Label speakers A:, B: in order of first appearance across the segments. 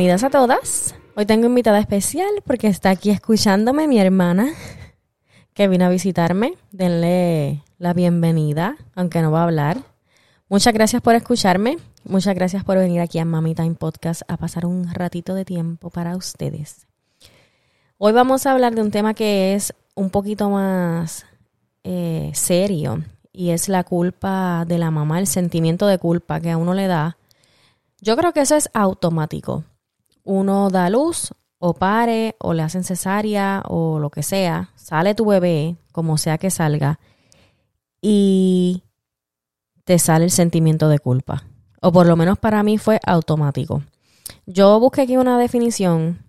A: Bienvenidas a todas. Hoy tengo invitada especial porque está aquí escuchándome mi hermana que vino a visitarme. Denle la bienvenida, aunque no va a hablar. Muchas gracias por escucharme. Muchas gracias por venir aquí a Mami Time Podcast a pasar un ratito de tiempo para ustedes. Hoy vamos a hablar de un tema que es un poquito más eh, serio y es la culpa de la mamá, el sentimiento de culpa que a uno le da yo creo que eso es automático. Uno da luz o pare o le hacen cesárea o lo que sea, sale tu bebé, como sea que salga, y te sale el sentimiento de culpa. O por lo menos para mí fue automático. Yo busqué aquí una definición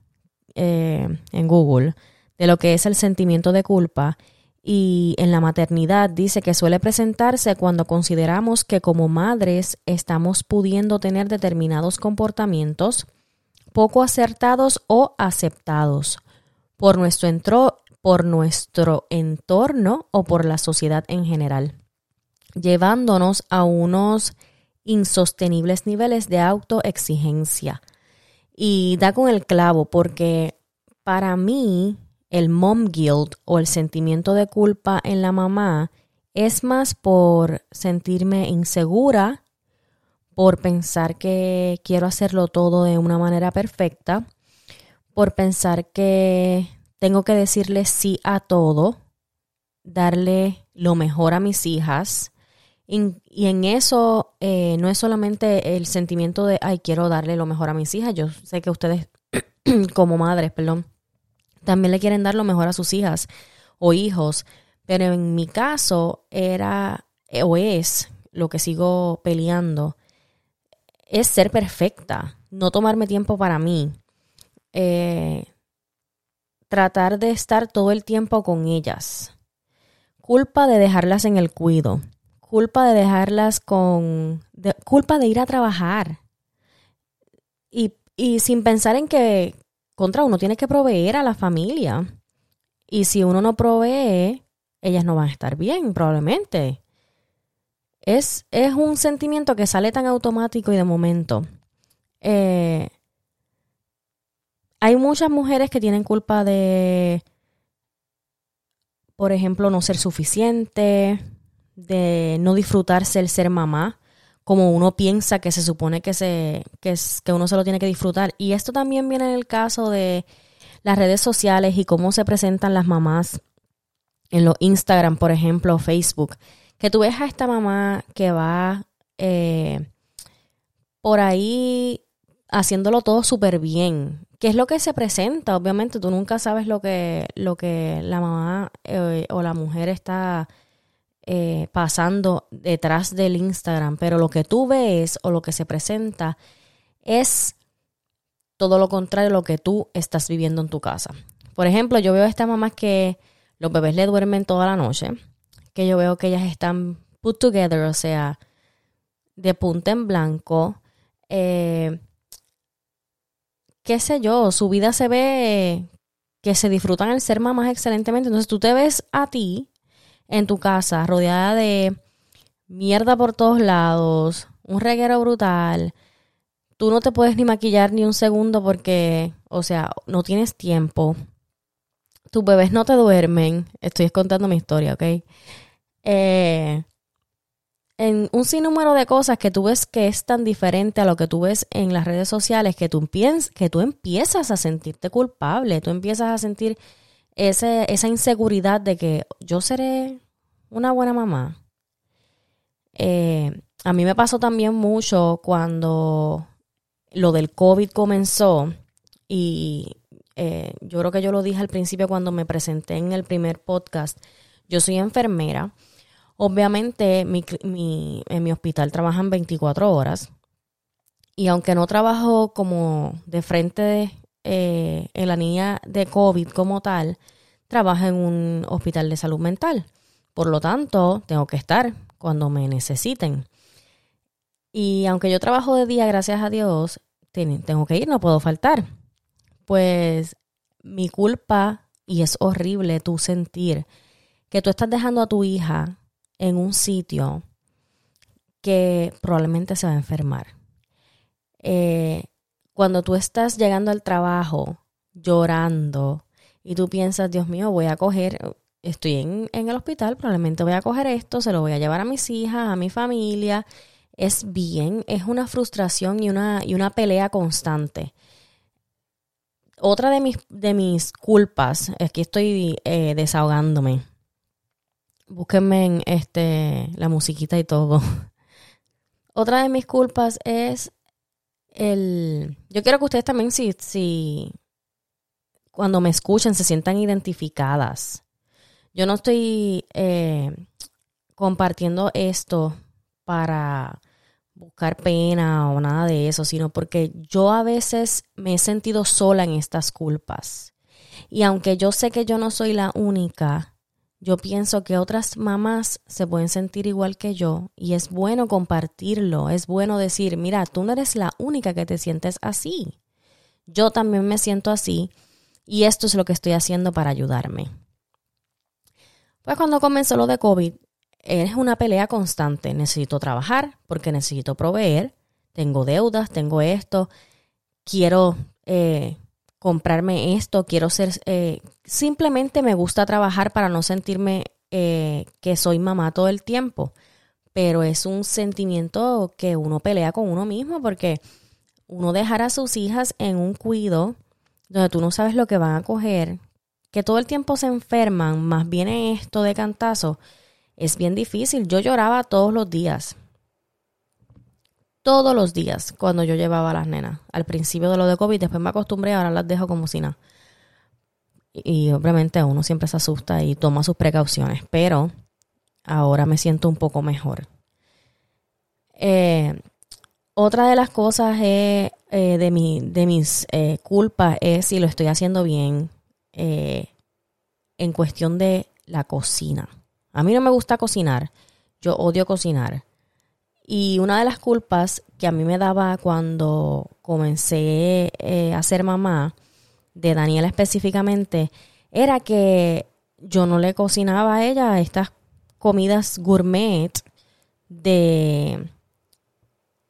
A: eh, en Google de lo que es el sentimiento de culpa y en la maternidad dice que suele presentarse cuando consideramos que como madres estamos pudiendo tener determinados comportamientos poco acertados o aceptados por nuestro, por nuestro entorno o por la sociedad en general, llevándonos a unos insostenibles niveles de autoexigencia. Y da con el clavo porque para mí el mom guilt o el sentimiento de culpa en la mamá es más por sentirme insegura, por pensar que quiero hacerlo todo de una manera perfecta, por pensar que tengo que decirle sí a todo, darle lo mejor a mis hijas. Y, en eso eh, no es solamente el sentimiento de, ay, quiero darle lo mejor a mis hijas. Yo sé que ustedes, como madres, perdón, también le quieren dar lo mejor a sus hijas o hijos. Pero en mi caso era o es lo que sigo peleando, es ser perfecta, no tomarme tiempo para mí, eh, tratar de estar todo el tiempo con ellas, culpa de dejarlas en el cuido, culpa de dejarlas con, culpa de ir a trabajar y, y sin pensar en que, contra uno tiene que proveer a la familia. Y si uno no provee, ellas no van a estar bien, probablemente. Es, es un sentimiento que sale tan automático y de momento. Eh, hay muchas mujeres que tienen culpa de, por ejemplo, no ser suficiente, de no disfrutarse el ser mamá como uno piensa que se supone que, se, que, es, que uno se lo tiene que disfrutar. Y esto también viene en el caso de las redes sociales y cómo se presentan las mamás en los Instagram, por ejemplo, Facebook. Que tú ves a esta mamá que va eh, por ahí haciéndolo todo súper bien. ¿Qué es lo que se presenta? Obviamente tú nunca sabes lo que, lo que la mamá eh, o la mujer está eh, pasando detrás del Instagram, pero lo que tú ves o lo que se presenta es todo lo contrario a lo que tú estás viviendo en tu casa. Por ejemplo, yo veo a estas mamás que los bebés le duermen toda la noche, que yo veo que ellas están put together, o sea, de punta en blanco. Eh, qué sé yo, su vida se ve que se disfrutan el ser mamás excelentemente. Entonces tú te ves a ti en tu casa, rodeada de mierda por todos lados, un reguero brutal, tú no te puedes ni maquillar ni un segundo porque, o sea, no tienes tiempo. Tus bebés no te duermen. Estoy contando mi historia, ¿ok? Eh, en un sinnúmero de cosas que tú ves que es tan diferente a lo que tú ves en las redes sociales que tú, que tú empiezas a sentirte culpable, tú empiezas a sentir esa inseguridad de que yo seré una buena mamá. Eh, a mí me pasó también mucho cuando lo del COVID comenzó y eh, yo creo que yo lo dije al principio cuando me presenté en el primer podcast. Yo soy enfermera. Obviamente mi, en mi hospital trabajan 24 horas y aunque no trabajo como de frente eh, en la niña de COVID como tal, trabaja en un hospital de salud mental. Por lo tanto, tengo que estar cuando me necesiten. Y aunque yo trabajo de día, gracias a Dios, tengo que ir, no puedo faltar. Pues mi culpa, y es horrible tú sentir que tú estás dejando a tu hija en un sitio que probablemente se va a enfermar. Eh, cuando tú estás llegando al trabajo llorando y tú piensas, Dios mío, voy a coger, estoy en, en el hospital, probablemente voy a coger esto, se lo voy a llevar a mis hijas, a mi familia, es bien, es una frustración y una, y una pelea constante. Otra de mis, de mis culpas, aquí estoy eh, desahogándome. Búsquenme en este, la musiquita y todo. Otra de mis culpas es el... Yo quiero que ustedes también, si, si cuando me escuchen, se sientan identificadas. Yo no estoy eh, compartiendo esto para buscar pena o nada de eso, sino porque yo a veces me he sentido sola en estas culpas. Y aunque yo sé que yo no soy la única, yo pienso que otras mamás se pueden sentir igual que yo y es bueno compartirlo, es bueno decir, mira, tú no eres la única que te sientes así. Yo también me siento así y esto es lo que estoy haciendo para ayudarme. Pues cuando comenzó lo de COVID, es una pelea constante. Necesito trabajar porque necesito proveer. Tengo deudas, tengo esto. Quiero eh, comprarme esto. Quiero ser... Eh, simplemente me gusta trabajar para no sentirme eh, que soy mamá todo el tiempo. Pero es un sentimiento que uno pelea con uno mismo porque uno dejar a sus hijas en un cuido donde tú no sabes lo que van a coger, que todo el tiempo se enferman, más viene esto de cantazo es bien difícil. Yo lloraba todos los días. Todos los días cuando yo llevaba a las nenas. Al principio de lo de COVID, después me acostumbré, ahora las dejo como si nada. Y, obviamente uno siempre se asusta y toma sus precauciones, pero ahora me siento un poco mejor. Eh, otra de las cosas eh, de, mi, de mis eh, culpas es si lo estoy haciendo bien en cuestión de la cocina. A mí no me gusta cocinar, yo odio cocinar. Y una de las culpas que a mí me daba cuando comencé a ser mamá, de Daniela específicamente, era que yo no le cocinaba a ella estas comidas gourmet de,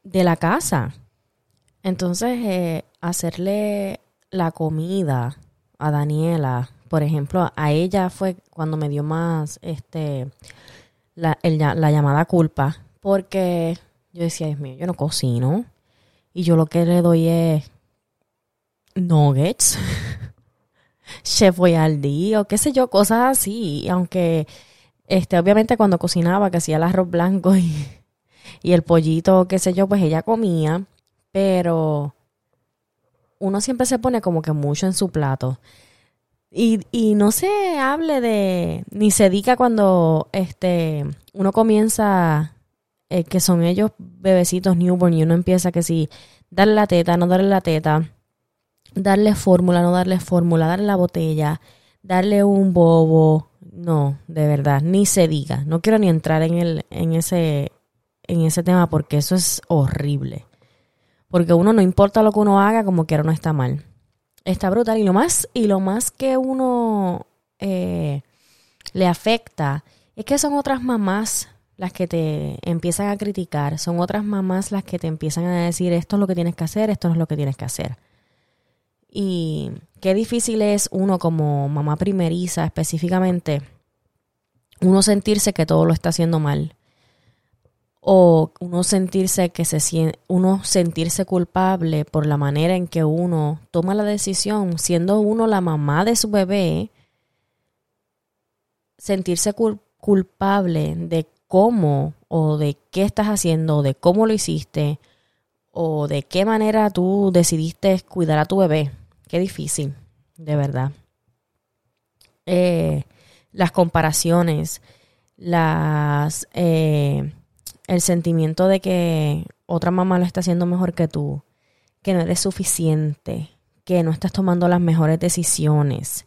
A: de la casa. Entonces, eh, hacerle la comida a Daniela por ejemplo, a ella fue cuando me dio más este la, la llamada culpa, porque yo decía, Dios mío, yo no cocino y yo lo que le doy es nuggets, chef día o qué sé yo, cosas así, aunque este obviamente cuando cocinaba que hacía el arroz blanco y, y el pollito, qué sé yo, pues ella comía, pero uno siempre se pone como que mucho en su plato. Y, y no se hable de, ni se diga cuando este uno comienza, eh, que son ellos bebecitos newborn y uno empieza que si darle la teta, no darle la teta, darle fórmula, no darle fórmula, darle la botella, darle un bobo, no, de verdad, ni se diga. No quiero ni entrar en el, en ese, en ese tema porque eso es horrible. Porque uno no importa lo que uno haga, como quiera no está mal. Está brutal. Y lo más, y lo más que uno eh, le afecta es que son otras mamás las que te empiezan a criticar, son otras mamás las que te empiezan a decir esto es lo que tienes que hacer, esto no es lo que tienes que hacer. Y qué difícil es uno como mamá primeriza específicamente, uno sentirse que todo lo está haciendo mal o uno sentirse que se uno sentirse culpable por la manera en que uno toma la decisión siendo uno la mamá de su bebé sentirse culpable de cómo o de qué estás haciendo de cómo lo hiciste o de qué manera tú decidiste cuidar a tu bebé qué difícil de verdad eh, las comparaciones las eh, el sentimiento de que otra mamá lo está haciendo mejor que tú, que no eres suficiente, que no estás tomando las mejores decisiones,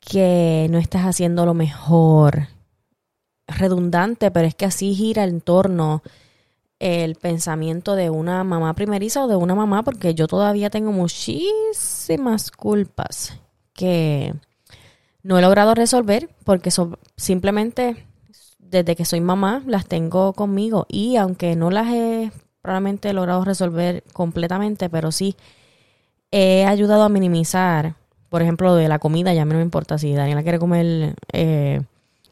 A: que no estás haciendo lo mejor. Redundante, pero es que así gira en torno el pensamiento de una mamá primeriza o de una mamá, porque yo todavía tengo muchísimas culpas que no he logrado resolver porque simplemente desde que soy mamá las tengo conmigo y aunque no las he probablemente logrado resolver completamente, pero sí he ayudado a minimizar, por ejemplo, de la comida, ya a no me importa si Daniela quiere comer eh,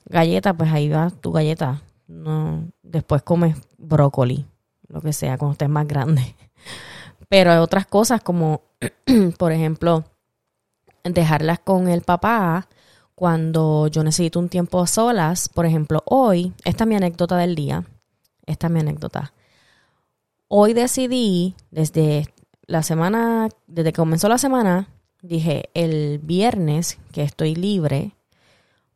A: galleta, pues ahí va tu galleta. No, después comes brócoli, lo que sea, cuando estés más grande. Pero hay otras cosas como, por ejemplo, dejarlas con el papá cuando yo necesito un tiempo a solas. Por ejemplo, hoy, esta es mi anécdota del día. Esta es mi anécdota. Hoy decidí, desde la semana, desde que comenzó la semana, dije, el viernes que estoy libre,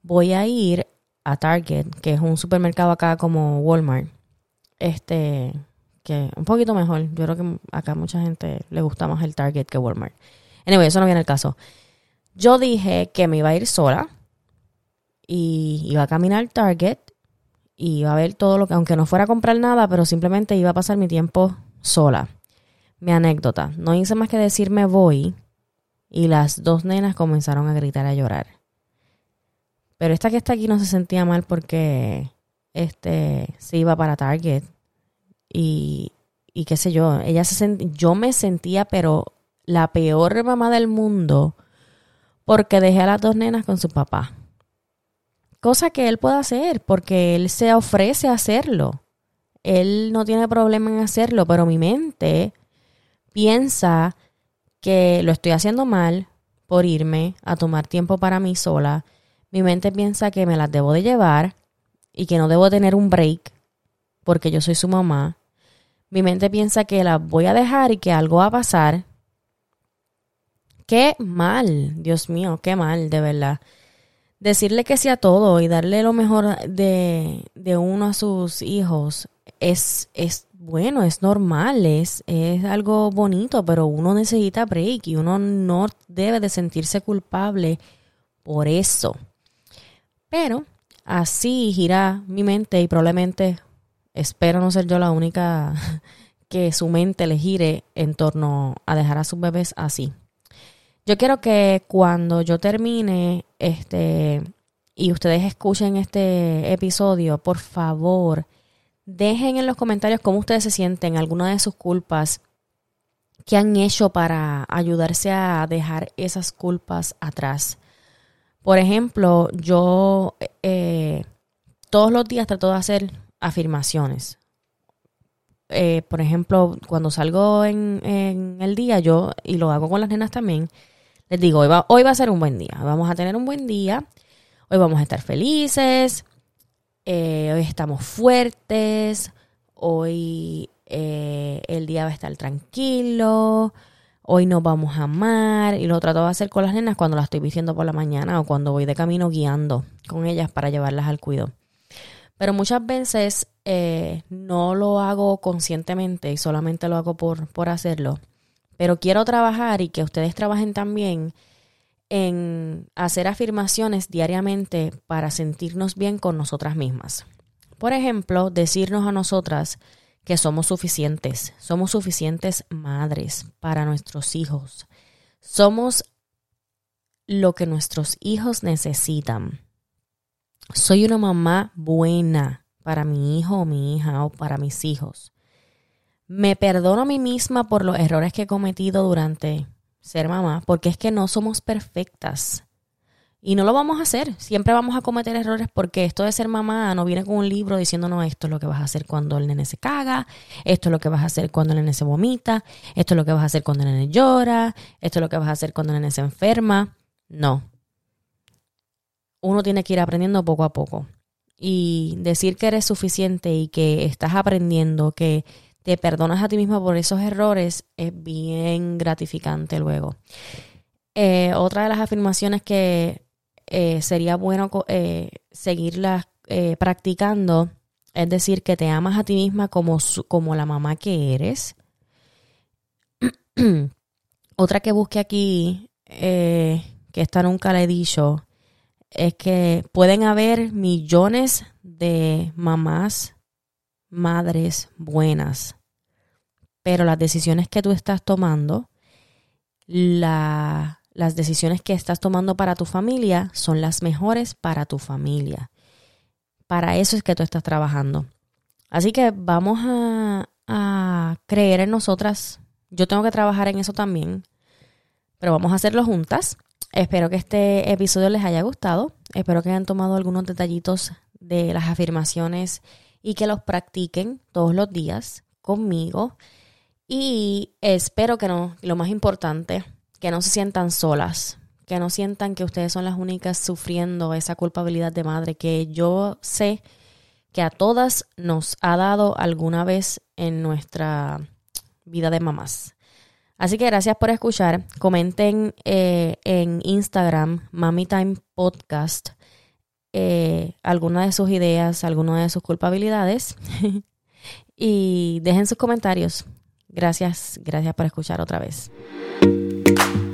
A: voy a ir a Target, que es un supermercado acá como Walmart. Este, que un poquito mejor. Yo creo que acá mucha gente le gusta más el Target que Walmart. Anyway, eso no viene al caso. Yo dije que me iba a ir sola y iba a caminar Target y iba a ver todo lo que, aunque no fuera a comprar nada, pero simplemente iba a pasar mi tiempo sola. Mi anécdota. No hice más que decirme voy y las dos nenas comenzaron a gritar a llorar. Pero esta que está aquí no se sentía mal porque este se iba para Target y, y qué sé yo, ella se sent, yo me sentía pero la peor mamá del mundo porque dejé a las dos nenas con su papá. Cosa que él puede hacer porque él se ofrece a hacerlo. Él no tiene problema en hacerlo, pero mi mente piensa que lo estoy haciendo mal por irme a tomar tiempo para mí sola. Mi mente piensa que me las debo de llevar y que no debo tener un break porque yo soy su mamá. Mi mente piensa que la voy a dejar y que algo va a pasar. Qué mal, Dios mío, qué mal, de verdad. Decirle que sí a todo y darle lo mejor de, de uno a sus hijos es, es bueno, es normal, es, es algo bonito, pero uno necesita break y uno no debe de sentirse culpable por eso. Pero así gira mi mente y probablemente espero no ser yo la única que su mente le gire en torno a dejar a sus bebés así. Yo quiero que cuando yo termine este y ustedes escuchen este episodio, por favor, dejen en los comentarios cómo ustedes se sienten, alguna de sus culpas, qué han hecho para ayudarse a dejar esas culpas atrás. Por ejemplo, yo eh, todos los días trato de hacer afirmaciones. Eh, por ejemplo, cuando salgo en, el día, yo, y lo hago con las nenas también, les digo, hoy va, a ser un buen día, vamos a tener un buen día, hoy vamos a estar felices, eh, hoy estamos fuertes, hoy eh, el día va a estar tranquilo, hoy nos vamos a amar, y lo trato de hacer con las nenas cuando las estoy vistiendo por la mañana o cuando voy de camino guiando con ellas para llevarlas al cuido. Pero muchas veces eh, no lo hago conscientemente y solamente lo hago por, por hacerlo. Pero quiero trabajar y que ustedes trabajen también en hacer afirmaciones diariamente para sentirnos bien con nosotras mismas. Por ejemplo, decirnos a nosotras que somos suficientes, somos suficientes madres para nuestros hijos, somos lo que nuestros hijos necesitan. Soy una mamá buena para mi hijo o mi hija o para mis hijos. Me perdono a mí misma por los errores que he cometido durante ser mamá, porque es que no somos perfectas. Y no lo vamos a hacer. Siempre vamos a cometer errores porque esto de ser mamá no viene con un libro diciéndonos esto es lo que vas a hacer cuando el nene se caga, esto es lo que vas a hacer cuando el nene se vomita, esto es lo que vas a hacer cuando el nene llora, esto es lo que vas a hacer cuando el nene se enferma. No uno tiene que ir aprendiendo poco a poco. Y decir que eres suficiente y que estás aprendiendo, que te perdonas a ti misma por esos errores, es bien gratificante luego. Eh, otra de las afirmaciones que eh, sería bueno eh, seguirlas practicando es decir que te amas a ti misma como, como la mamá que eres. Otra que busque aquí, que esta nunca le he dicho, es que pueden haber millones de mamás, madres buenas, pero las decisiones que tú estás tomando, las decisiones que estás tomando para tu familia son las mejores para tu familia. Para eso es que tú estás trabajando. Así que vamos a, a creer en nosotras. Yo tengo que trabajar en eso también. pero vamos a hacerlo juntas. Espero que este episodio les haya gustado. Espero que hayan tomado algunos detallitos de las afirmaciones y que los practiquen todos los días conmigo. Y espero que no, lo más importante, que no se sientan solas, que no sientan que ustedes son las únicas sufriendo esa culpabilidad de madre, que yo sé que a todas nos ha dado alguna vez en nuestra vida de mamás. Así que gracias por escuchar. Comenten eh, en Instagram, Mami Time Podcast, eh, alguna de sus ideas, alguna de sus culpabilidades. y dejen sus comentarios. Gracias, gracias por escuchar otra vez. Thank you.